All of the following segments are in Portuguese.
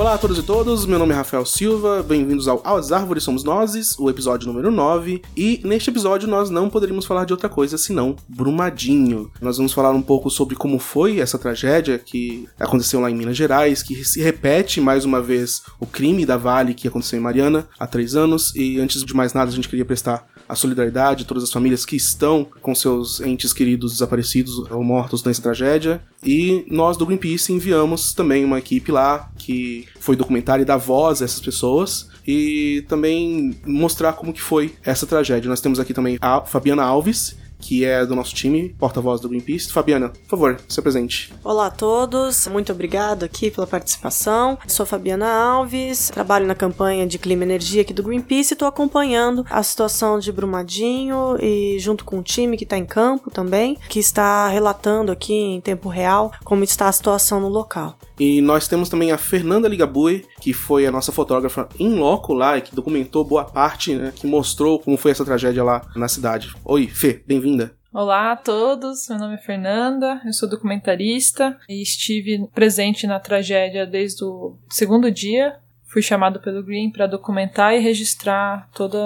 Olá a todos e todas, meu nome é Rafael Silva, bem-vindos ao As Árvores Somos Nozes, o episódio número 9, e neste episódio nós não poderíamos falar de outra coisa senão Brumadinho. Nós vamos falar um pouco sobre como foi essa tragédia que aconteceu lá em Minas Gerais, que se repete mais uma vez o crime da Vale que aconteceu em Mariana há três anos, e antes de mais nada a gente queria prestar a solidariedade a todas as famílias que estão com seus entes queridos desaparecidos ou mortos nessa tragédia. E nós do Greenpeace enviamos também uma equipe lá que foi documentar e dar voz a essas pessoas e também mostrar como que foi essa tragédia. Nós temos aqui também a Fabiana Alves, que é do nosso time, porta-voz do Greenpeace. Fabiana, por favor, se apresente. Olá a todos, muito obrigado aqui pela participação. Sou Fabiana Alves, trabalho na campanha de Clima e Energia aqui do Greenpeace e estou acompanhando a situação de Brumadinho e junto com o time que está em campo também, que está relatando aqui em tempo real como está a situação no local. E nós temos também a Fernanda Ligabui, que foi a nossa fotógrafa em loco lá e que documentou boa parte, né, que mostrou como foi essa tragédia lá na cidade. Oi, Fê, bem-vinda. Olá a todos, meu nome é Fernanda, eu sou documentarista e estive presente na tragédia desde o segundo dia fui chamado pelo Green para documentar e registrar todo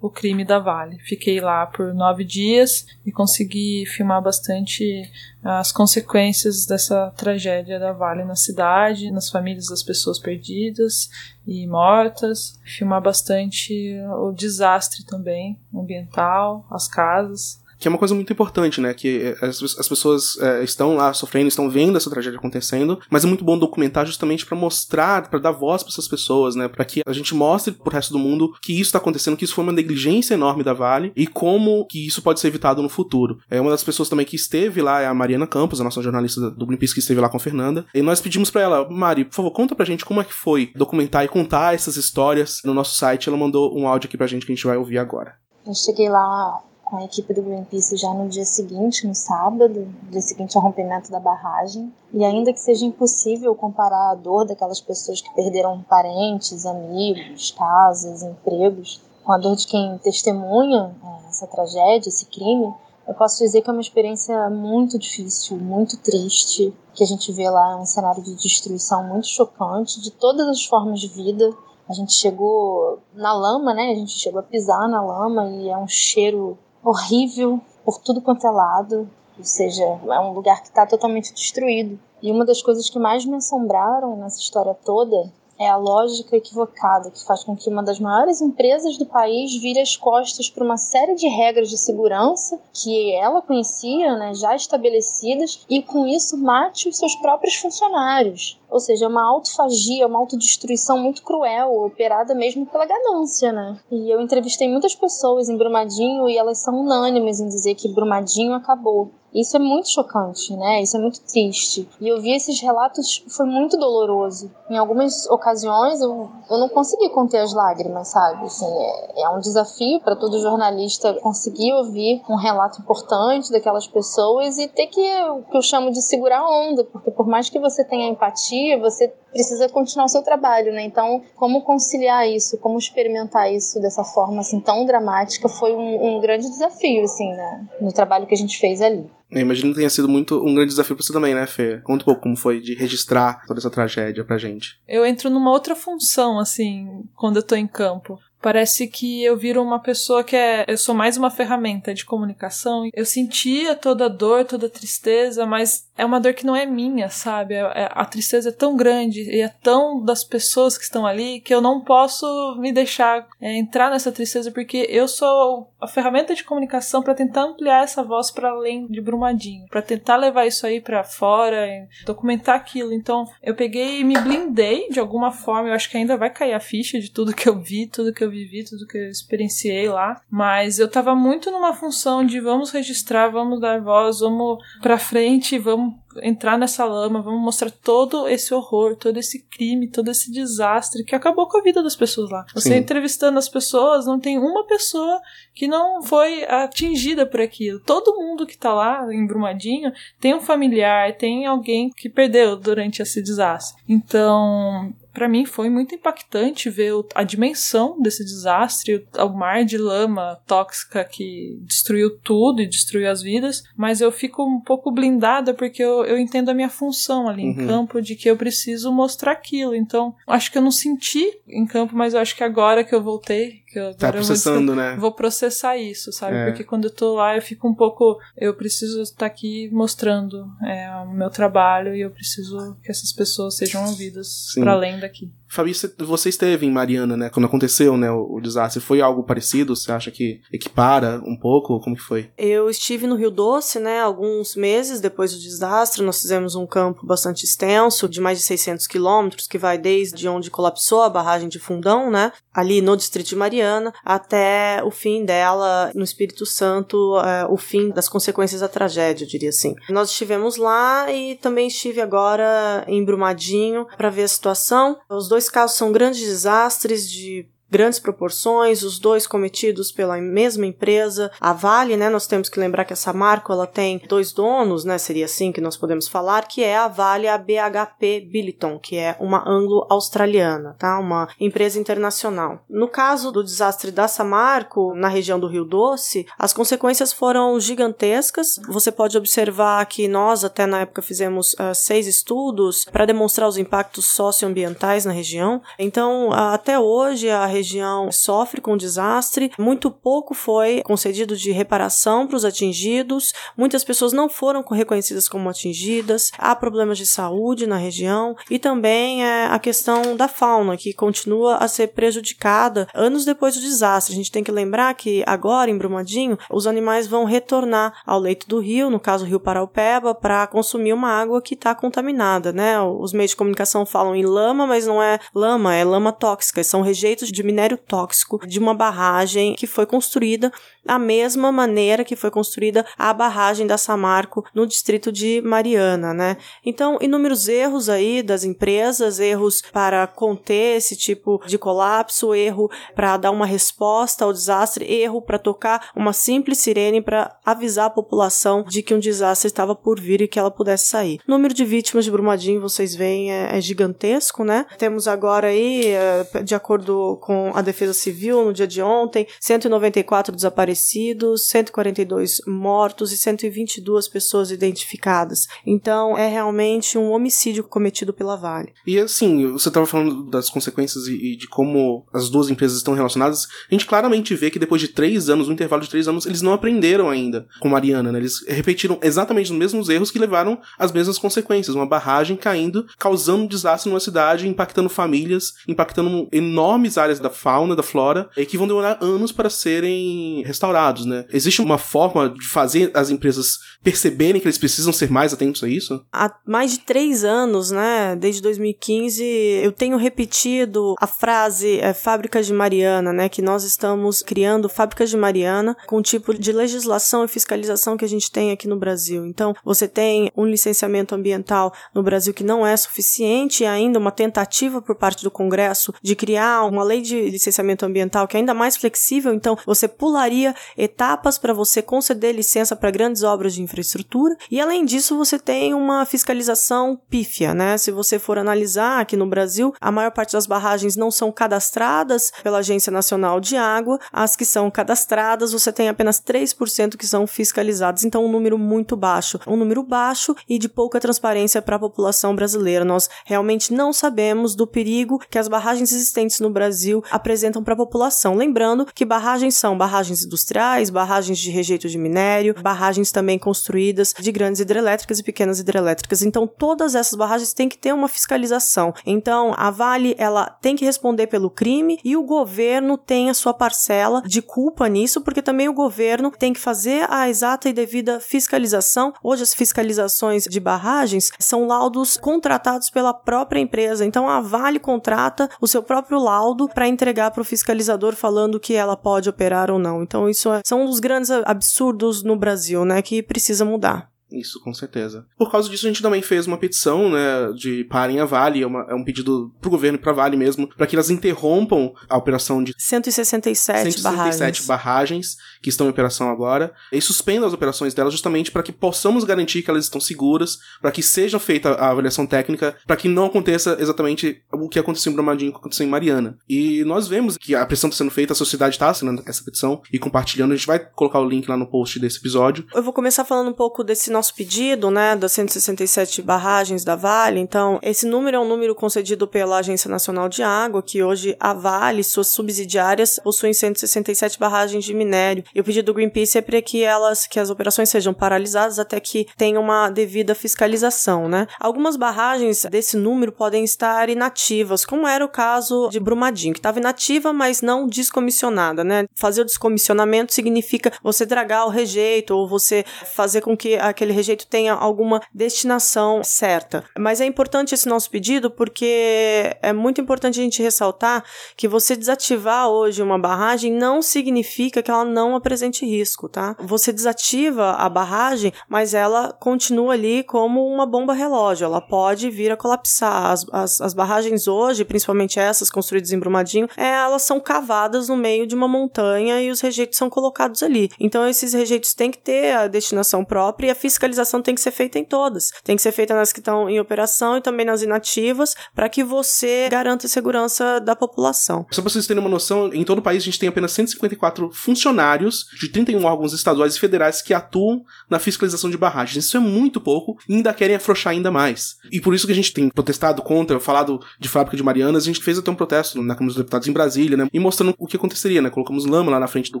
o crime da Vale. Fiquei lá por nove dias e consegui filmar bastante as consequências dessa tragédia da Vale na cidade, nas famílias das pessoas perdidas e mortas. Filmar bastante o desastre também ambiental, as casas que é uma coisa muito importante, né? Que as, as pessoas é, estão lá sofrendo, estão vendo essa tragédia acontecendo, mas é muito bom documentar justamente para mostrar, para dar voz para essas pessoas, né? Para que a gente mostre pro resto do mundo que isso está acontecendo, que isso foi uma negligência enorme da Vale e como que isso pode ser evitado no futuro. É uma das pessoas também que esteve lá é a Mariana Campos, a nossa jornalista do Greenpeace que esteve lá com a Fernanda, e nós pedimos para ela, Mari, por favor, conta pra gente como é que foi documentar e contar essas histórias no nosso site. Ela mandou um áudio aqui pra gente que a gente vai ouvir agora. Eu cheguei lá com a equipe do Greenpeace já no dia seguinte, no sábado, dia seguinte ao rompimento da barragem. E ainda que seja impossível comparar a dor daquelas pessoas que perderam parentes, amigos, casas, empregos, com a dor de quem testemunha é, essa tragédia, esse crime, eu posso dizer que é uma experiência muito difícil, muito triste, que a gente vê lá um cenário de destruição muito chocante de todas as formas de vida. A gente chegou na lama, né? A gente chegou a pisar na lama e é um cheiro horrível por tudo quanto é lado, ou seja, é um lugar que está totalmente destruído. E uma das coisas que mais me assombraram nessa história toda é a lógica equivocada que faz com que uma das maiores empresas do país vire as costas para uma série de regras de segurança que ela conhecia, né, já estabelecidas, e com isso mate os seus próprios funcionários. Ou seja, é uma autofagia, uma autodestruição muito cruel, operada mesmo pela ganância, né? E eu entrevistei muitas pessoas em Brumadinho e elas são unânimes em dizer que Brumadinho acabou. Isso é muito chocante, né? Isso é muito triste. E eu vi esses relatos, foi muito doloroso. Em algumas ocasiões eu, eu não consegui conter as lágrimas, sabe? Assim, é, é um desafio para todo jornalista conseguir ouvir um relato importante daquelas pessoas e ter que, o que eu chamo de segurar a onda, porque por mais que você tenha empatia, você precisa continuar o seu trabalho, né? Então, como conciliar isso, como experimentar isso dessa forma assim tão dramática foi um, um grande desafio, assim, né? no trabalho que a gente fez ali. Eu imagino que tenha sido muito um grande desafio para você também, né, Fê? Conta um pouco como foi de registrar toda essa tragédia pra gente. Eu entro numa outra função, assim, quando eu tô em campo. Parece que eu viro uma pessoa que é. Eu sou mais uma ferramenta de comunicação. Eu sentia toda a dor, toda a tristeza, mas é uma dor que não é minha, sabe? É, é, a tristeza é tão grande e é tão das pessoas que estão ali que eu não posso me deixar é, entrar nessa tristeza porque eu sou a ferramenta de comunicação para tentar ampliar essa voz para além de Brumadinho, para tentar levar isso aí para fora, documentar aquilo. Então eu peguei e me blindei de alguma forma. Eu acho que ainda vai cair a ficha de tudo que eu vi, tudo que eu vivi, tudo que eu experienciei lá. Mas eu tava muito numa função de vamos registrar, vamos dar voz, vamos pra frente, vamos entrar nessa lama, vamos mostrar todo esse horror, todo esse crime, todo esse desastre que acabou com a vida das pessoas lá. Você Sim. entrevistando as pessoas, não tem uma pessoa que não foi atingida por aquilo. Todo mundo que tá lá em Brumadinho tem um familiar, tem alguém que perdeu durante esse desastre. Então, para mim foi muito impactante ver a dimensão desse desastre, o mar de lama tóxica que destruiu tudo e destruiu as vidas, mas eu fico um pouco blindada porque eu, eu entendo a minha função ali uhum. em campo de que eu preciso mostrar aquilo. Então, acho que eu não senti em campo, mas eu acho que agora que eu voltei, que eu tá processando, vou, né? Vou processar isso, sabe? É. Porque quando eu tô lá, eu fico um pouco. Eu preciso estar aqui mostrando é, o meu trabalho e eu preciso que essas pessoas sejam ouvidas para além daqui. Fabi, você esteve em Mariana, né? Quando aconteceu, né, o, o, desastre. Foi algo parecido? Você acha que equipara um pouco? Como que foi? Eu estive no Rio Doce, né, alguns meses depois do desastre. Nós fizemos um campo bastante extenso, de mais de 600 quilômetros, que vai desde onde colapsou a barragem de Fundão, né, ali no distrito de Mariana, até o fim dela no Espírito Santo, é, o fim das consequências da tragédia, eu diria assim. Nós estivemos lá e também estive agora em Brumadinho para ver a situação. Os dois dois casos são grandes desastres de grandes proporções, os dois cometidos pela mesma empresa. A Vale, né, nós temos que lembrar que essa marca ela tem dois donos, né, seria assim que nós podemos falar, que é a Vale a BHP Billiton, que é uma anglo-australiana, tá? Uma empresa internacional. No caso do desastre da Samarco, na região do Rio Doce, as consequências foram gigantescas. Você pode observar que nós até na época fizemos uh, seis estudos para demonstrar os impactos socioambientais na região. Então, uh, até hoje a região sofre com o desastre, muito pouco foi concedido de reparação para os atingidos, muitas pessoas não foram reconhecidas como atingidas, há problemas de saúde na região. E também é, a questão da fauna, que continua a ser prejudicada anos depois do desastre. A gente tem que lembrar que agora, em Brumadinho, os animais vão retornar ao leito do rio, no caso o rio Paraupeba, para consumir uma água que está contaminada, né? Os meios de comunicação falam em lama, mas não é lama, é lama tóxica, são rejeitos de minério tóxico de uma barragem que foi construída da mesma maneira que foi construída a barragem da Samarco no distrito de Mariana, né? Então, inúmeros erros aí das empresas, erros para conter esse tipo de colapso, erro para dar uma resposta ao desastre, erro para tocar uma simples sirene para avisar a população de que um desastre estava por vir e que ela pudesse sair. O número de vítimas de Brumadinho, vocês veem, é, é gigantesco, né? Temos agora aí, é, de acordo com a Defesa Civil, no dia de ontem, 194 desaparecidos, 142 mortos e 122 pessoas identificadas. Então, é realmente um homicídio cometido pela Vale. E assim, você estava falando das consequências e, de como as duas empresas estão relacionadas. A gente claramente vê que depois de três anos, no intervalo de três anos, eles não aprenderam ainda com Mariana, né? Eles repetiram exatamente os mesmos erros que levaram às mesmas consequências. Uma barragem caindo, causando um desastre numa cidade, impactando famílias, impactando enormes áreas da fauna, da flora, e que vão demorar anos para serem restaurados, né? Existe uma forma de fazer as empresas perceberem que eles precisam ser mais atentos a isso? Há mais de três anos, né? Desde 2015, eu tenho repetido a frase é, fábricas de Mariana, né? Que nós estamos criando fábricas de Mariana com o tipo de legislação e fiscalização que a gente tem aqui no Brasil. Então, você tem um licenciamento ambiental no Brasil que não é suficiente e ainda uma tentativa por parte do Congresso de criar uma lei de licenciamento ambiental que é ainda mais flexível, então você pularia etapas para você conceder licença para grandes obras de infraestrutura. E além disso, você tem uma fiscalização pífia, né? Se você for analisar aqui no Brasil, a maior parte das barragens não são cadastradas pela Agência Nacional de Água, as que são cadastradas, você tem apenas 3% que são fiscalizadas, então um número muito baixo. Um número baixo e de pouca transparência para a população brasileira. Nós realmente não sabemos do perigo que as barragens existentes no Brasil apresentam para a população. Lembrando que barragens são barragens industriais, barragens de rejeito de minério, barragens também construídas de grandes hidrelétricas e pequenas hidrelétricas. Então, todas essas barragens têm que ter uma fiscalização. Então, a Vale ela tem que responder pelo crime e o governo tem a sua parcela de culpa nisso, porque também o governo tem que fazer a exata e devida fiscalização. Hoje, as fiscalizações de barragens são laudos contratados pela própria empresa. Então, a Vale contrata o seu próprio laudo para entregar para o fiscalizador falando que ela pode operar ou não. Então, isso é, são um dos grandes absurdos no Brasil, né, que precisa mudar. Isso, com certeza. Por causa disso, a gente também fez uma petição, né, de parem a Vale, é, uma, é um pedido pro governo e pra Vale mesmo, para que elas interrompam a operação de 167, 167 barragens. barragens que estão em operação agora e suspendam as operações delas justamente para que possamos garantir que elas estão seguras, para que seja feita a avaliação técnica, para que não aconteça exatamente o que aconteceu em Brumadinho, o que aconteceu em Mariana. E nós vemos que a pressão está sendo feita, a sociedade está assinando essa petição e compartilhando. A gente vai colocar o link lá no post desse episódio. Eu vou começar falando um pouco desse nosso pedido, né, das 167 barragens da Vale. Então, esse número é um número concedido pela Agência Nacional de Água, que hoje a Vale e suas subsidiárias possuem 167 barragens de minério. E o pedido do Greenpeace é para que elas, que as operações sejam paralisadas até que tenha uma devida fiscalização, né? Algumas barragens desse número podem estar inativas, como era o caso de Brumadinho, que estava inativa, mas não descomissionada, né? Fazer o descomissionamento significa você dragar o rejeito ou você fazer com que aquele rejeito tenha alguma destinação certa. Mas é importante esse nosso pedido porque é muito importante a gente ressaltar que você desativar hoje uma barragem não significa que ela não apresente risco, tá? Você desativa a barragem, mas ela continua ali como uma bomba relógio. Ela pode vir a colapsar. As, as, as barragens hoje, principalmente essas construídas em Brumadinho, é, elas são cavadas no meio de uma montanha e os rejeitos são colocados ali. Então esses rejeitos têm que ter a destinação própria e a fiscalização tem que ser feita em todas. Tem que ser feita nas que estão em operação e também nas inativas para que você garanta a segurança da população. Só para vocês terem uma noção, em todo o país a gente tem apenas 154 funcionários de 31 órgãos estaduais e federais que atuam na fiscalização de barragens. Isso é muito pouco e ainda querem afrouxar ainda mais. E por isso que a gente tem protestado contra, falado de fábrica de Marianas, a gente fez até um protesto na Câmara dos Deputados em Brasília, né? E mostrando o que aconteceria, né? Colocamos lama lá na frente do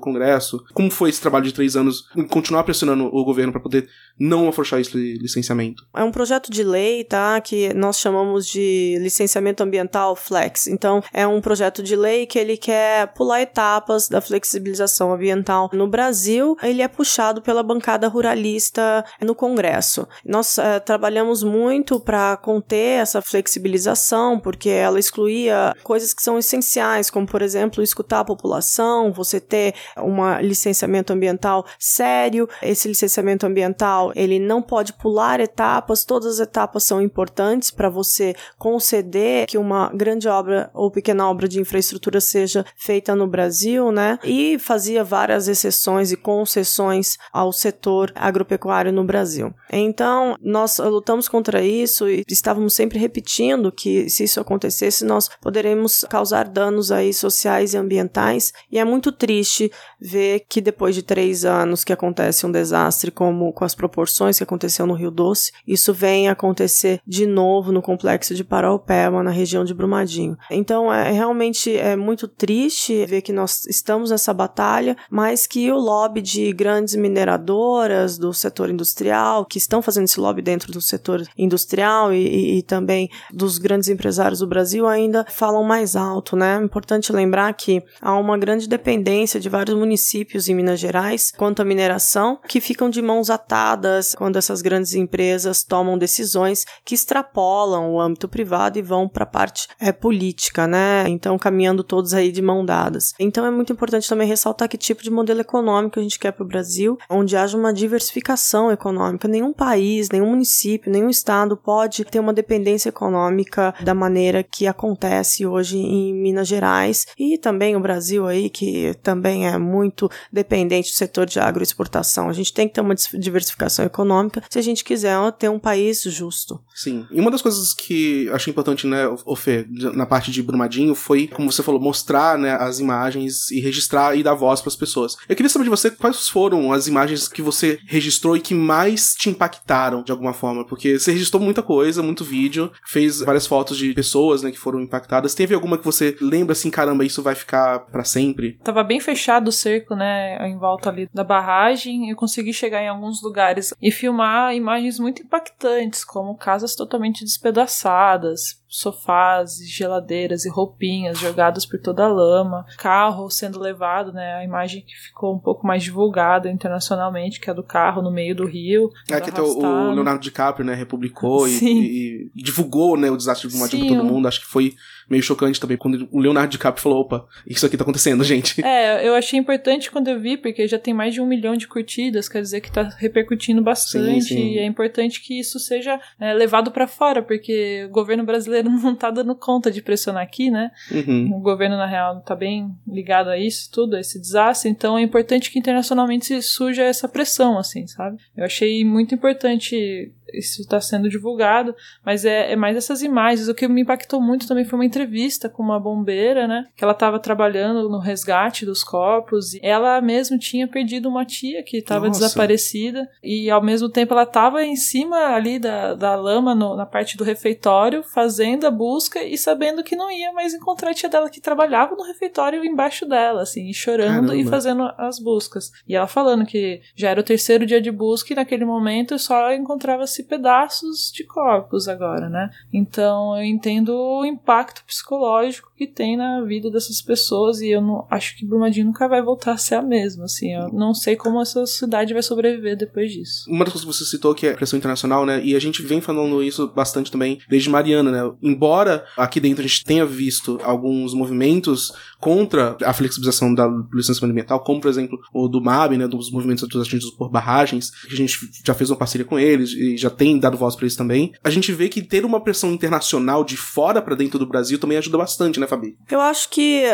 Congresso. Como foi esse trabalho de três anos? Continuar pressionando o governo para poder não afrouxar esse licenciamento. É um projeto de lei, tá? Que nós chamamos de licenciamento ambiental flex. Então, é um projeto de lei que ele quer pular etapas da flexibilização ambiental no Brasil. Ele é puxado pela bancada ruralista no Congresso. Nós é, trabalhamos muito para conter essa flexibilização, porque ela excluía coisas que são essenciais, como, por exemplo, escutar a população, você ter um licenciamento ambiental sério. Esse licenciamento ambiental, ele não pode pular etapas, todas as etapas são importantes para você conceder que uma grande obra ou pequena obra de infraestrutura seja feita no Brasil, né? E fazia várias exceções e concessões ao setor agropecuário no Brasil. Então, nós lutamos contra isso e estávamos sempre repetindo que se isso acontecesse, nós poderemos causar danos aí sociais e ambientais. E é muito triste ver que depois de três anos que acontece um desastre como com as proporções que aconteceu no Rio Doce, isso vem acontecer de novo no complexo de Paraupeba, na região de Brumadinho. Então, é realmente é muito triste ver que nós estamos nessa batalha, mas que o lobby de grandes mineradoras do setor industrial, que estão fazendo esse lobby dentro do setor industrial e, e, e também dos grandes empresários do Brasil ainda falam mais alto, né? É importante lembrar que há uma grande dependência de vários municípios em Minas Gerais quanto à mineração, que ficam de mãos atadas quando essas grandes empresas tomam decisões que extrapolam o âmbito privado e vão para a parte é, política, né? Então, caminhando todos aí de mão dadas. Então, é muito importante também ressaltar que tipo de modelo econômico a gente quer para o Brasil, onde haja uma diversificação econômica. Nenhum país, nenhum município, nenhum estado pode ter uma dependência econômica da maneira que acontece hoje em Minas Gerais e também o Brasil aí, que também é muito dependente do setor de agroexportação. A gente tem que ter uma diversificação econômica se a gente quiser ter um país justo. Sim. E uma das coisas que achei importante, né, o Fê, na parte de Brumadinho, foi, como você falou, mostrar né, as imagens e registrar e dar voz para as pessoas. Eu queria saber de você quais foram as imagens que você registrou e que mais te impactaram de alguma forma, porque você registrou muita coisa, muito vídeo, fez várias fotos de pessoas, né, que foram impactadas. Teve alguma que você lembra assim, caramba, isso vai ficar para sempre? Tava bem fechado o cerco, né, em volta ali da barragem. Eu consegui chegar em alguns lugares e filmar imagens muito impactantes, como casas totalmente despedaçadas, sofás, geladeiras e roupinhas jogadas por toda a lama, carro sendo levado, né? A imagem que ficou um pouco mais divulgada internacionalmente, que é do carro no meio do rio. É que o Leonardo DiCaprio, né, republicou e, e, divulgou, né, o desastre de Brumadinho pra todo mundo. Acho que foi meio chocante também quando o Leonardo DiCaprio falou: opa, isso aqui tá acontecendo, gente. É, eu achei importante quando eu vi, porque já tem mais de um milhão de curtidas, quer dizer que tá repercutindo bastante. Sim, sim. E é importante que isso seja é, levado para fora, porque o governo brasileiro não tá dando conta de pressionar aqui, né? Uhum. O governo, na real, tá bem ligado a isso tudo, a esse desastre. Então é importante que internacionalmente surja essa pressão, assim, sabe? Eu achei muito importante isso está sendo divulgado, mas é, é, mais essas imagens. O que me impactou muito também foi uma entrevista com uma bombeira, né? Que ela estava trabalhando no resgate dos corpos e ela mesmo tinha perdido uma tia que estava desaparecida e ao mesmo tempo ela estava em cima ali da, da lama no, na parte do refeitório fazendo a busca e sabendo que não ia mais encontrar a tia dela que trabalhava no refeitório embaixo dela, assim, chorando Caramba. e fazendo as buscas. E ela falando que já era o terceiro dia de busca e naquele momento só encontrava-se pedaços de corpos agora, né? Então eu entendo o impacto psicológico que tem na vida dessas pessoas e eu não acho que Brumadinho nunca vai voltar a ser a mesma, assim. Eu não sei como essa cidade vai sobreviver depois disso. Uma das coisas que você citou que é a pressão internacional, né? E a gente vem falando isso bastante também desde Mariana, né? Embora aqui dentro a gente tenha visto alguns movimentos contra a flexibilização da licenciamento ambiental, como por exemplo o do MAB, né? Dos movimentos atingidos por barragens, que a gente já fez uma parceria com eles e já tem dado voz para isso também. A gente vê que ter uma pressão internacional de fora para dentro do Brasil também ajuda bastante, né, Fabi? Eu acho que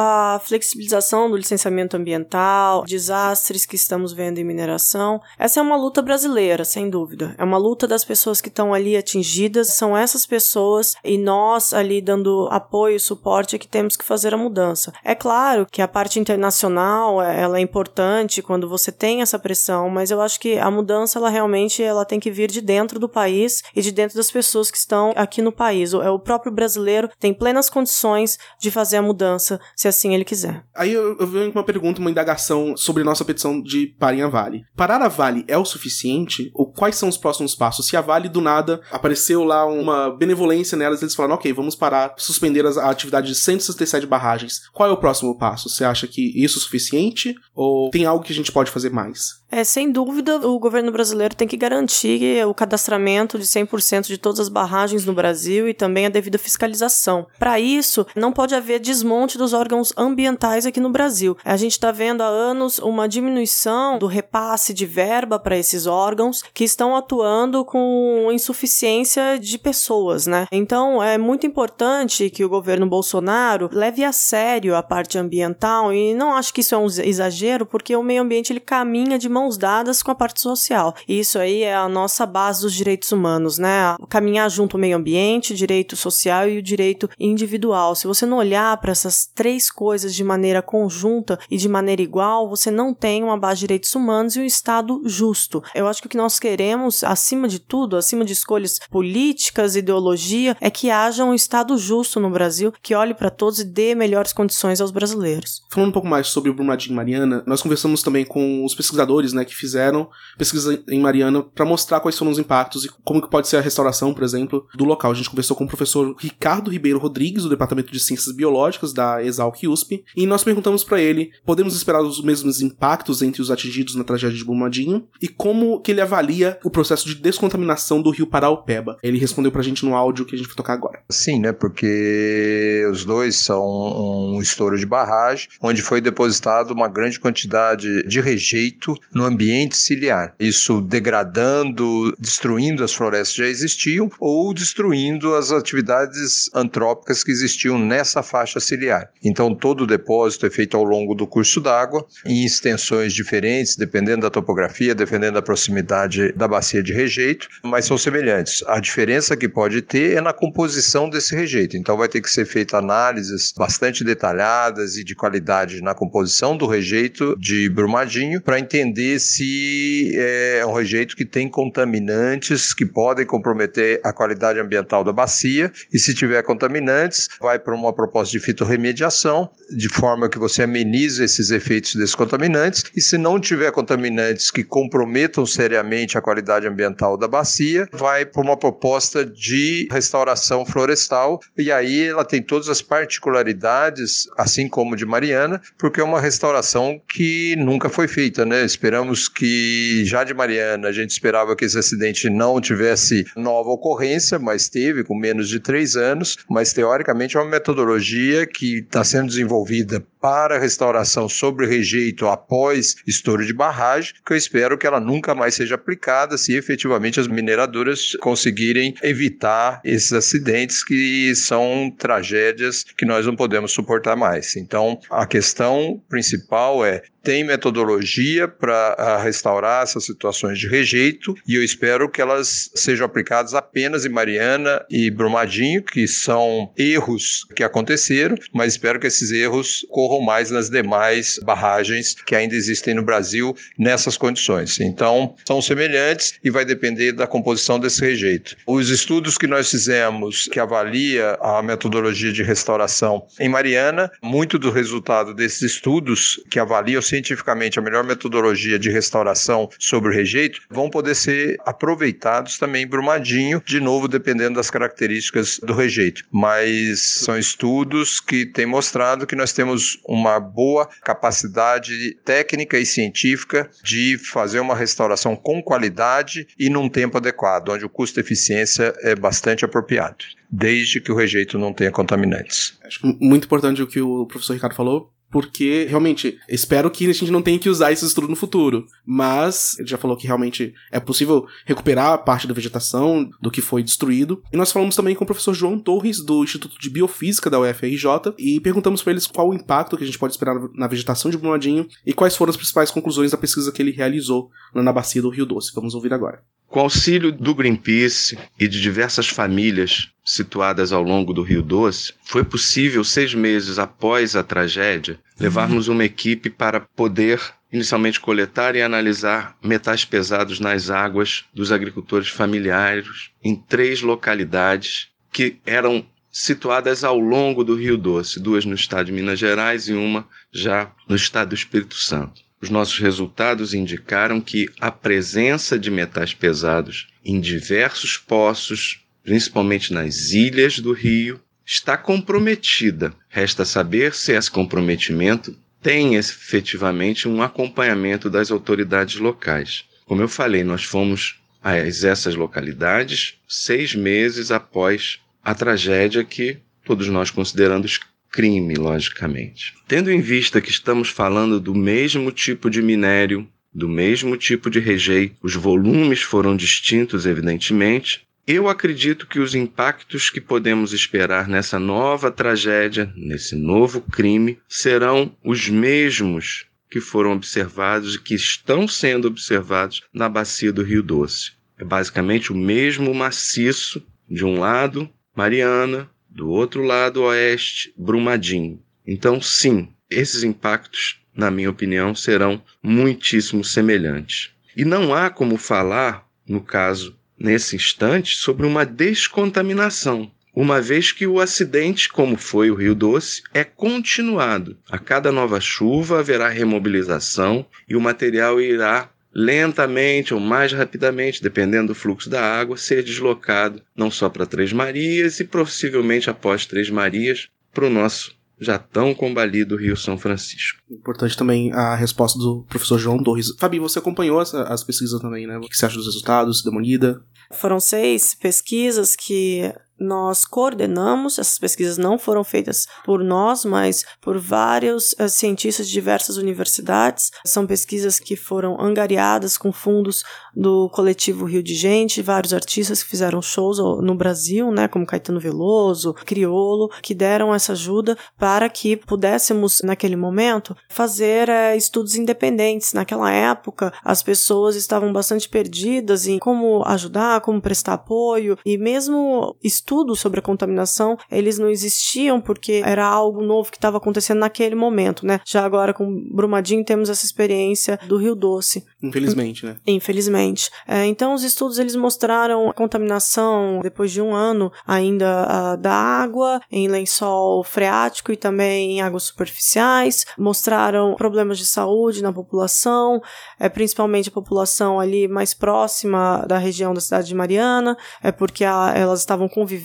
a flexibilização do licenciamento ambiental, desastres que estamos vendo em mineração. Essa é uma luta brasileira, sem dúvida. É uma luta das pessoas que estão ali atingidas, são essas pessoas e nós ali dando apoio, suporte é que temos que fazer a mudança. É claro que a parte internacional, é, ela é importante quando você tem essa pressão, mas eu acho que a mudança ela realmente ela tem que vir de dentro do país e de dentro das pessoas que estão aqui no país. O, é próprio brasileiro tem plenas condições de fazer a mudança se assim ele quiser. Aí eu, eu venho com uma pergunta, uma indagação sobre nossa petição de parem a Vale. Parar a Vale é o suficiente? Ou quais são os próximos passos? Se a Vale do nada apareceu lá uma benevolência nelas, eles falaram, ok, vamos parar, suspender a atividade de 167 barragens. Qual é o próximo passo? Você acha que isso é suficiente? Ou tem algo que a gente pode fazer mais? É, sem dúvida, o governo brasileiro tem que garantir o cadastramento de 100% de todas as barragens no Brasil e também a devida fiscalização. Para isso, não pode haver desmonte dos órgãos ambientais aqui no Brasil. A gente está vendo há anos uma diminuição do repasse de verba para esses órgãos que estão atuando com insuficiência de pessoas, né? Então, é muito importante que o governo Bolsonaro leve a sério a parte ambiental e não acho que isso é um exagero, porque o meio ambiente ele caminha de mãos dadas com a parte social. E isso aí é a nossa base dos direitos humanos, né? Caminhar junto ao meio ambiente, direito social e o direito individual. Se você não olhar para essas três coisas de maneira conjunta e de maneira igual, você não tem uma base de direitos humanos e um Estado justo. Eu acho que o que nós queremos, acima de tudo, acima de escolhas políticas, ideologia, é que haja um Estado justo no Brasil que olhe para todos e dê melhores condições aos brasileiros. Falando um pouco mais sobre o Brumadinho Mariana, nós conversamos também com os pesquisadores né, que fizeram pesquisa em Mariana para mostrar quais foram os impactos e como que pode ser a restauração, por exemplo, do local. A gente conversou com o professor Ricardo Ribeiro Rodrigues, do Departamento de Ciências Biológicas da Exalc USP, e nós perguntamos para ele: podemos esperar os mesmos impactos entre os atingidos na tragédia de Brumadinho e como que ele avalia o processo de descontaminação do rio Paraupeba. Ele respondeu pra gente no áudio que a gente vai tocar agora. Sim, né, porque os dois são um estouro de barragem onde foi depositado uma grande quantidade de rejeito no ambiente ciliar. Isso degradando, destruindo as florestas que já existiam ou destruindo as atividades antrópicas que existiam nessa faixa ciliar. Então, todo o depósito é feito ao longo do curso d'água, em extensões diferentes, dependendo da topografia, dependendo da proximidade da bacia de rejeito, mas são semelhantes. A diferença que pode ter é na composição desse rejeito. Então, vai ter que ser feita análises bastante detalhadas e de qualidade na composição do rejeito de Brumadinho para entender se é um rejeito que tem contaminantes que podem comprometer a qualidade ambiental da bacia e se tiver contaminantes, vai para uma proposta de fitorremediação de forma que você amenize esses efeitos desses contaminantes, e se não tiver contaminantes que comprometam seriamente a qualidade ambiental da bacia, vai para uma proposta de restauração florestal, e aí ela tem todas as particularidades, assim como de Mariana, porque é uma restauração que nunca foi feita, né? Esperamos que já de Mariana a gente esperava que esse acidente não tivesse nova ocorrência, mas teve com menos de três anos, mas teoricamente é uma metodologia que está sendo desenvolvida para restauração sobre rejeito após estouro de barragem, que eu espero que ela nunca mais seja aplicada se efetivamente as mineradoras conseguirem evitar esses acidentes que são tragédias que nós não podemos suportar mais. Então, a questão principal é tem metodologia para ah, restaurar essas situações de rejeito e eu espero que elas sejam aplicadas apenas em Mariana e Brumadinho, que são erros que aconteceram, mas espero que esses erros corram mais nas demais barragens que ainda existem no Brasil nessas condições. Então, são semelhantes e vai depender da composição desse rejeito. Os estudos que nós fizemos que avalia a metodologia de restauração em Mariana, muito do resultado desses estudos que avaliam cientificamente a melhor metodologia de restauração sobre o rejeito vão poder ser aproveitados também em Brumadinho, de novo dependendo das características do rejeito. Mas são estudos que têm mostrado que nós temos uma boa capacidade técnica e científica de fazer uma restauração com qualidade e num tempo adequado, onde o custo-eficiência é bastante apropriado, desde que o rejeito não tenha contaminantes. Acho muito importante o que o professor Ricardo falou, porque realmente espero que a gente não tenha que usar esse estudo no futuro. Mas ele já falou que realmente é possível recuperar parte da vegetação do que foi destruído. E nós falamos também com o professor João Torres do Instituto de Biofísica da UFRJ e perguntamos para eles qual o impacto que a gente pode esperar na vegetação de Brumadinho e quais foram as principais conclusões da pesquisa que ele realizou na bacia do Rio Doce. Vamos ouvir agora. Com auxílio do Greenpeace e de diversas famílias situadas ao longo do Rio Doce, foi possível, seis meses após a tragédia, levarmos uma equipe para poder inicialmente coletar e analisar metais pesados nas águas dos agricultores familiares em três localidades que eram situadas ao longo do Rio Doce, duas no estado de Minas Gerais e uma já no estado do Espírito Santo. Os nossos resultados indicaram que a presença de metais pesados em diversos poços, principalmente nas ilhas do rio, está comprometida. Resta saber se esse comprometimento tem efetivamente um acompanhamento das autoridades locais. Como eu falei, nós fomos a essas localidades seis meses após a tragédia que todos nós consideramos crime, logicamente. Tendo em vista que estamos falando do mesmo tipo de minério, do mesmo tipo de rejeito, os volumes foram distintos, evidentemente. Eu acredito que os impactos que podemos esperar nessa nova tragédia, nesse novo crime, serão os mesmos que foram observados e que estão sendo observados na bacia do Rio Doce. É basicamente o mesmo maciço, de um lado, Mariana, do outro lado oeste, Brumadinho. Então, sim, esses impactos, na minha opinião, serão muitíssimo semelhantes. E não há como falar, no caso, nesse instante, sobre uma descontaminação, uma vez que o acidente, como foi o Rio Doce, é continuado. A cada nova chuva haverá remobilização e o material irá lentamente ou mais rapidamente, dependendo do fluxo da água, ser deslocado não só para Três Marias e possivelmente após Três Marias para o nosso já tão combalido Rio São Francisco. Importante também a resposta do professor João Torres. Fabi, você acompanhou as, as pesquisas também, né? O que você acha dos resultados? Deu uma lida? Foram seis pesquisas que nós coordenamos, essas pesquisas não foram feitas por nós, mas por vários uh, cientistas de diversas universidades. São pesquisas que foram angariadas com fundos do coletivo Rio de Gente, vários artistas que fizeram shows no Brasil, né, como Caetano Veloso, Criolo, que deram essa ajuda para que pudéssemos, naquele momento, fazer uh, estudos independentes. Naquela época, as pessoas estavam bastante perdidas em como ajudar, como prestar apoio, e mesmo estudos estudos sobre a contaminação, eles não existiam porque era algo novo que estava acontecendo naquele momento, né? Já agora com Brumadinho temos essa experiência do Rio Doce. Infelizmente, né? Infelizmente. É, então os estudos eles mostraram a contaminação depois de um ano ainda uh, da água em lençol freático e também em águas superficiais, mostraram problemas de saúde na população, é, principalmente a população ali mais próxima da região da cidade de Mariana, é porque a, elas estavam convivendo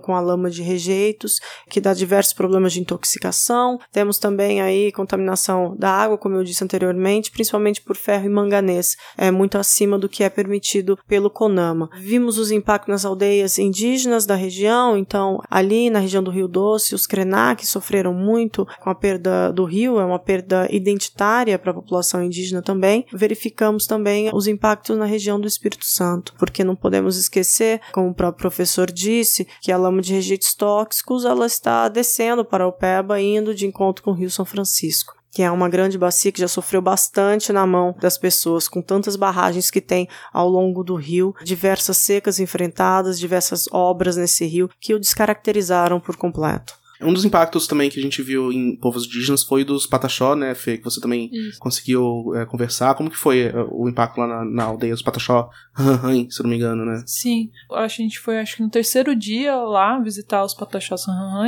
com a lama de rejeitos, que dá diversos problemas de intoxicação. Temos também aí contaminação da água, como eu disse anteriormente, principalmente por ferro e manganês, é muito acima do que é permitido pelo CONAMA. Vimos os impactos nas aldeias indígenas da região, então ali na região do Rio Doce, os Krenak sofreram muito com a perda do rio, é uma perda identitária para a população indígena também. Verificamos também os impactos na região do Espírito Santo, porque não podemos esquecer, como o próprio professor disse, que a lama de rejeitos tóxicos ela está descendo para o Peba, indo de encontro com o Rio São Francisco que é uma grande bacia que já sofreu bastante na mão das pessoas, com tantas barragens que tem ao longo do rio, diversas secas enfrentadas, diversas obras nesse rio que o descaracterizaram por completo. Um dos impactos também que a gente viu em povos indígenas foi dos Pataxó, né, Fê? Que você também Isso. conseguiu é, conversar. Como que foi é, o impacto lá na, na aldeia dos Pataxó, se não me engano, né? Sim. A gente foi, acho que no terceiro dia lá visitar os Pataxós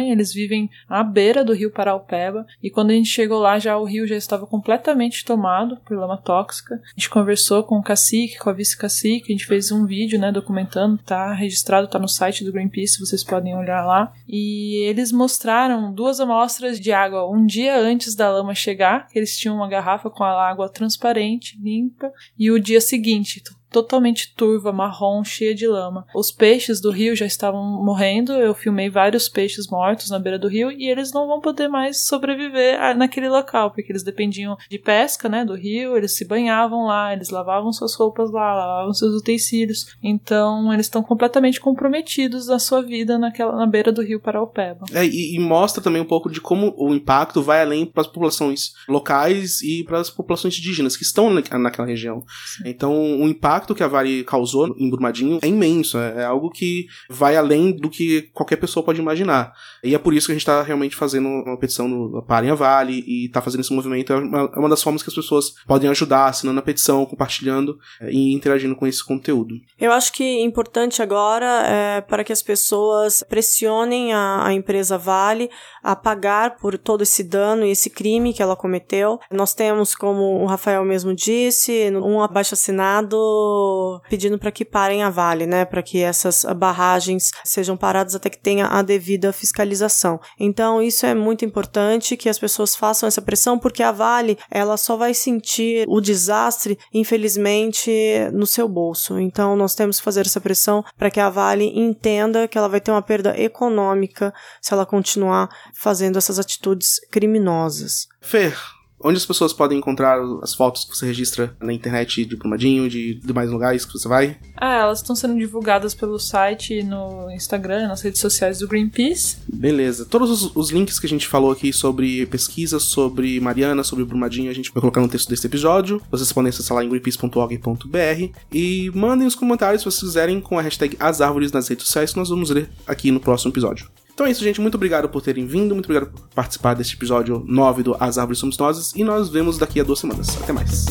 Eles vivem à beira do rio Paraupeba. E quando a gente chegou lá, já o rio já estava completamente tomado por lama tóxica. A gente conversou com o cacique, com a vice-cacique. A gente fez um vídeo, né, documentando. Tá registrado, tá no site do Greenpeace, vocês podem olhar lá. E eles mostraram mostraram duas amostras de água um dia antes da lama chegar, eles tinham uma garrafa com a água transparente, limpa, e o dia seguinte, totalmente turva, marrom, cheia de lama. Os peixes do rio já estavam morrendo, eu filmei vários peixes mortos na beira do rio e eles não vão poder mais sobreviver naquele local, porque eles dependiam de pesca, né, do rio, eles se banhavam lá, eles lavavam suas roupas lá, lavavam seus utensílios. Então, eles estão completamente comprometidos na sua vida naquela na beira do rio Paraupeba. É, e, e mostra também um pouco de como o impacto vai além para as populações locais e para as populações indígenas que estão naquela região. Sim. Então, o impacto impacto que a Vale causou em Brumadinho é imenso, é, é algo que vai além do que qualquer pessoa pode imaginar. E é por isso que a gente está realmente fazendo uma petição no Parem a Vale e está fazendo esse movimento. É uma, é uma, das formas que as pessoas podem ajudar, assinando a petição, compartilhando é, e interagindo com esse conteúdo. Eu acho que importante agora é para que as pessoas pressionem a, a empresa Vale a pagar por todo esse dano e esse crime que ela cometeu. Nós temos, como o Rafael mesmo disse, um abaixo assinado pedindo para que parem a Vale, né, para que essas barragens sejam paradas até que tenha a devida fiscalização. Então, isso é muito importante que as pessoas façam essa pressão, porque a Vale, ela só vai sentir o desastre, infelizmente, no seu bolso. Então, nós temos que fazer essa pressão para que a Vale entenda que ela vai ter uma perda econômica se ela continuar fazendo essas atitudes criminosas. Fer, Onde as pessoas podem encontrar as fotos que você registra na internet de Plumadinho, de demais lugares que você vai? Ah, elas estão sendo divulgadas pelo site, no Instagram, nas redes sociais do Greenpeace. Beleza. Todos os, os links que a gente falou aqui sobre pesquisa, sobre Mariana, sobre Brumadinho, a gente vai colocar no texto desse episódio. Vocês podem acessar lá em greenpeace.org.br e mandem os comentários se vocês quiserem com a hashtag As Árvores nas redes sociais que nós vamos ler aqui no próximo episódio. Então é isso, gente. Muito obrigado por terem vindo. Muito obrigado por participar deste episódio 9 do As Árvores Somos Nós. E nós vemos daqui a duas semanas. Até mais.